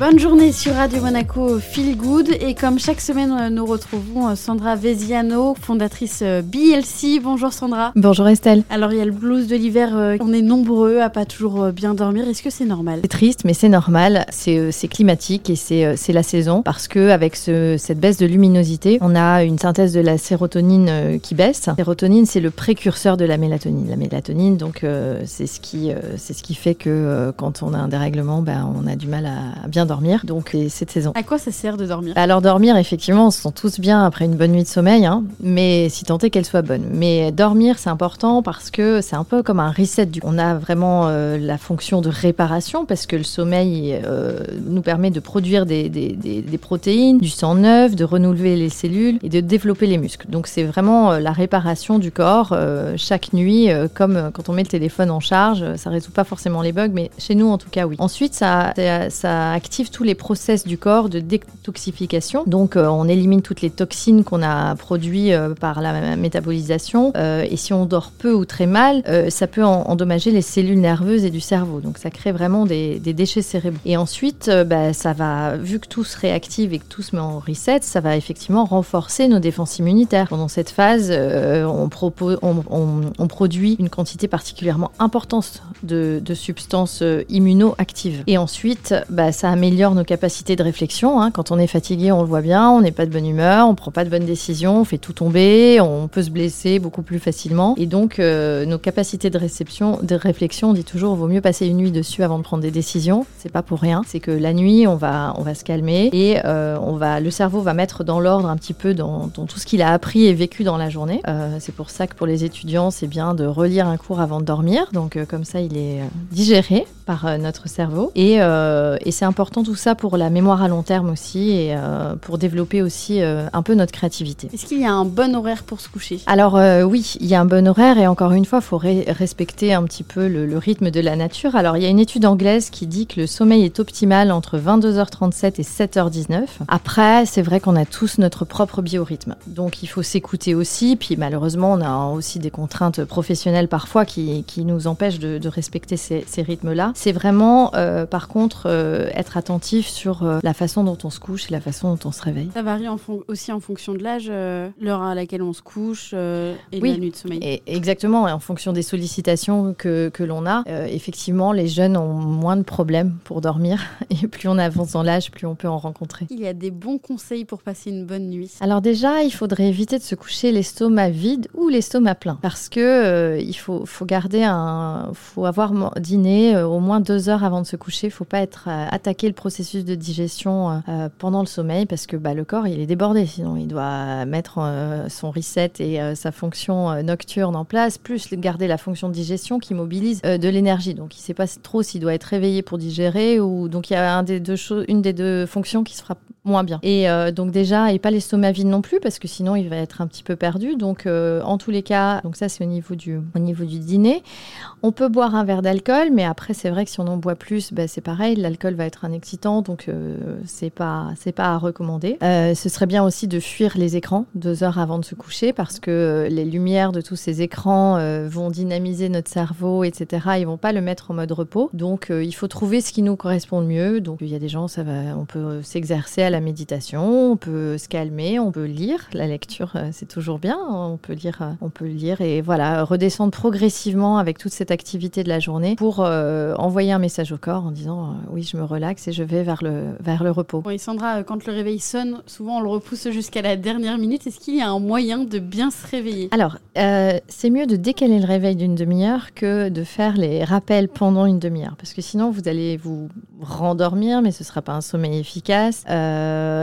Bonne journée sur Radio Monaco Feel Good et comme chaque semaine euh, nous retrouvons euh, Sandra Veziano, fondatrice euh, BLC. Bonjour Sandra. Bonjour Estelle. Alors il y a le blues de l'hiver, on est nombreux à pas toujours bien dormir. Est-ce que c'est normal? C'est triste mais c'est normal, c'est climatique et c'est la saison parce que avec ce, cette baisse de luminosité, on a une synthèse de la sérotonine qui baisse. La sérotonine c'est le précurseur de la mélatonine. La mélatonine donc c'est ce qui c'est ce qui fait que quand on a un dérèglement, ben, on a du mal à bien dormir, donc cette saison. À quoi ça sert de dormir? Alors dormir, effectivement, on se sent tous bien après une bonne nuit de sommeil, hein, mais si tant est qu'elle soit bonne. Mais dormir, c'est important parce que c'est un peu comme un reset. Du... On a vraiment euh, la fonction de réparation parce que le sommeil euh, nous permet de produire des, des, des, protéines, du sang neuf, de renouveler les cellules et de développer les muscles. Donc c'est vraiment euh, la réparation du corps chaque nuit, comme quand on met le téléphone en charge. Ça résout pas forcément les bugs, mais chez nous en tout cas oui. Ensuite, ça, ça, ça tous les process du corps de détoxification. Donc, euh, on élimine toutes les toxines qu'on a produites euh, par la métabolisation. Euh, et si on dort peu ou très mal, ça peut endommager les cellules nerveuses et du cerveau. Donc, ça crée vraiment des, déchets cérébraux. Et ensuite, bah, ça va, vu que tout se réactive et que tout se met en reset, ça va effectivement renforcer nos défenses immunitaires. Pendant cette phase, on, produit une quantité particulièrement importante de, substances immunoactives. Et ensuite, bah, ça améliore améliore nos capacités de réflexion. Hein. Quand on est fatigué, on le voit bien, on n'est pas de bonne humeur, on prend pas de bonnes décisions, on fait tout tomber, on peut se blesser beaucoup plus facilement. Et donc, euh, nos capacités de réception, de réflexion, on dit toujours, vaut mieux passer une nuit dessus avant de prendre des décisions. C'est pas pour rien. C'est que la nuit, on va, on va se calmer et euh, on va, le cerveau va mettre dans l'ordre un petit peu dans, tout ce qu'il a appris et vécu dans la journée. Euh, c'est pour ça que pour les étudiants, c'est bien de relire un cours avant de dormir. Donc, comme ça, il est digéré par notre cerveau. Et, et c'est important tout ça pour la mémoire à long terme aussi et euh, pour développer aussi euh, un peu notre créativité. Est-ce qu'il y a un bon horaire pour se coucher? Alors euh, oui, il y a un bon horaire et encore une fois, il faut respecter un petit peu le, rythme de la nature. Alors il y a une étude anglaise qui dit que le sommeil est optimal entre 22h37 et 7h19. Après, c'est vrai qu'on a tous notre propre biorhythme. Donc il faut s'écouter aussi. Puis malheureusement, on a aussi des contraintes professionnelles parfois qui, qui nous empêchent de, respecter ces, ces rythmes-là. C'est vraiment, par contre, être attentif sur euh, la façon dont on se couche et la façon dont on se réveille. Ça varie aussi en fonction de l'âge, euh, l'heure à laquelle on se couche euh, et la nuit de sommeil. Et exactement, et en fonction des sollicitations que, que l'on a. effectivement, les jeunes ont moins de problèmes pour dormir et plus on avance dans l'âge, plus on peut en rencontrer. Il y a des bons conseils pour passer une bonne nuit. Alors déjà, il faudrait éviter de se coucher l'estomac vide ou l'estomac plein parce que il faut, faut garder un, faut avoir dîné au moins deux heures avant de se coucher. Il faut pas être attaqué le processus de digestion euh, euh, pendant le sommeil parce que bah, le corps il est débordé sinon il doit mettre euh, son reset et sa fonction nocturne en place plus garder la fonction de digestion qui mobilise de l'énergie donc il sait pas trop s'il doit être réveillé pour digérer ou donc il y a un des deux une des deux fonctions qui se fera moins bien et donc déjà et pas l'estomac vide non plus parce que sinon il va être un petit peu perdu donc en tous les cas donc ça c'est au niveau du au niveau du dîner on peut boire un verre d'alcool mais après c'est vrai que si on en boit plus bah, c'est pareil l'alcool va être un donc euh, c'est pas c'est pas à recommander. Euh, ce serait bien aussi de fuir les écrans deux heures avant de se coucher parce que euh, les lumières de tous ces écrans vont dynamiser notre cerveau, etc. Ils vont pas le mettre en mode repos. Donc il faut trouver ce qui nous correspond le mieux. Donc il y a des gens, ça va, on peut s'exercer la méditation, on peut se calmer, on peut lire. La lecture, c'est toujours bien. On peut lire, on peut lire et voilà redescendre progressivement avec toute cette activité de la journée pour envoyer un message au corps en disant oui je me relaxe et je je vais vers le, vers le repos. Oui, Sandra, quand le réveil sonne, souvent on le repousse jusqu'à la dernière minute. Est-ce qu'il y a un moyen de bien se réveiller? Alors, euh, c'est mieux de décaler le réveil d'une demi-heure que de faire les rappels pendant une demi-heure. Parce que sinon, vous allez vous rendormir, mais ce ne sera pas un sommeil efficace. Euh,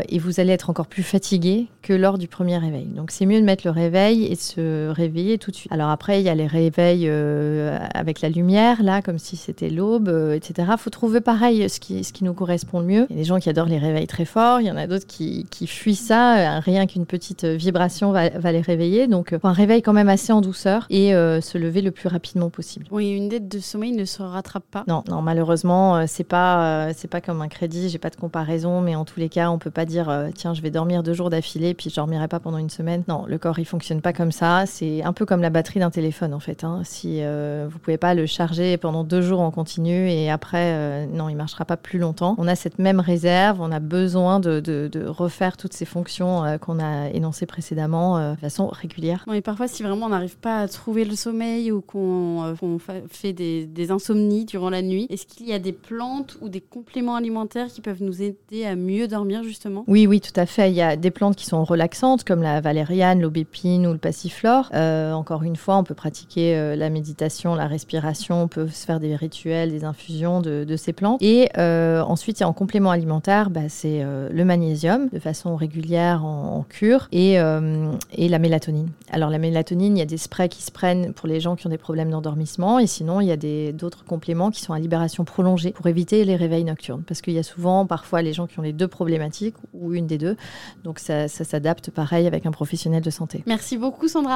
et vous allez être encore plus fatigué que lors du premier réveil. Donc, c'est mieux de mettre le réveil et de se réveiller tout de suite. Alors après, il y a les réveils euh, avec la lumière, là, comme si c'était l'aube, etc. Il faut trouver pareil ce qui, ce qui nous correspond le mieux. Il y a des gens qui adorent les réveils très forts, il y en a d'autres qui, qui fuient ça, euh, rien qu'une petite euh, vibration va, va, les réveiller. Donc euh, un réveil quand même assez en douceur et se lever le plus rapidement possible. Oui, une dette de sommeil ne se rattrape pas. Non, non malheureusement, c'est pas c'est pas comme un crédit, j'ai pas de comparaison, mais en tous les cas, on peut pas dire euh, tiens, je vais dormir deux jours d'affilée puis je dormirai pas pendant une semaine. Non, le corps il fonctionne pas comme ça. C'est un peu comme la batterie d'un téléphone en fait. Hein. Si euh, vous pouvez pas le charger pendant deux jours en continu et après, euh, non, il marchera pas plus longtemps. On a cette même réserve, on a besoin de, refaire toutes ces fonctions euh, qu'on a énoncées précédemment de façon régulière. Bon, et parfois, si vraiment on n'arrive pas à trouver le sommeil ou qu'on qu'on fa- fait des insomnies durant la nuit, est-ce qu'il y a des plantes ou des compléments alimentaires qui peuvent nous aider à mieux dormir? Justement? Oui, oui, tout à fait. Il y a des plantes qui sont relaxantes, comme la valériane, l'aubépine ou le passiflore. Euh, encore une fois, on peut pratiquer euh, la méditation, la respiration, on peut se faire des rituels, des infusions de, ces plantes. Et euh, ensuite, il y a en complément alimentaire, bah, c'est le magnésium de façon régulière en, cure et, et la mélatonine. Alors la mélatonine, il y a des sprays qui se prennent pour les gens qui ont des problèmes d'endormissement et sinon, il y a d'autres compléments qui sont à libération prolongée pour éviter les réveils nocturnes. Parce qu'il y a souvent, parfois, les gens qui ont les deux problématiques ou une des deux. Donc ça, s'adapte pareil avec un professionnel de santé. Merci beaucoup Sandra.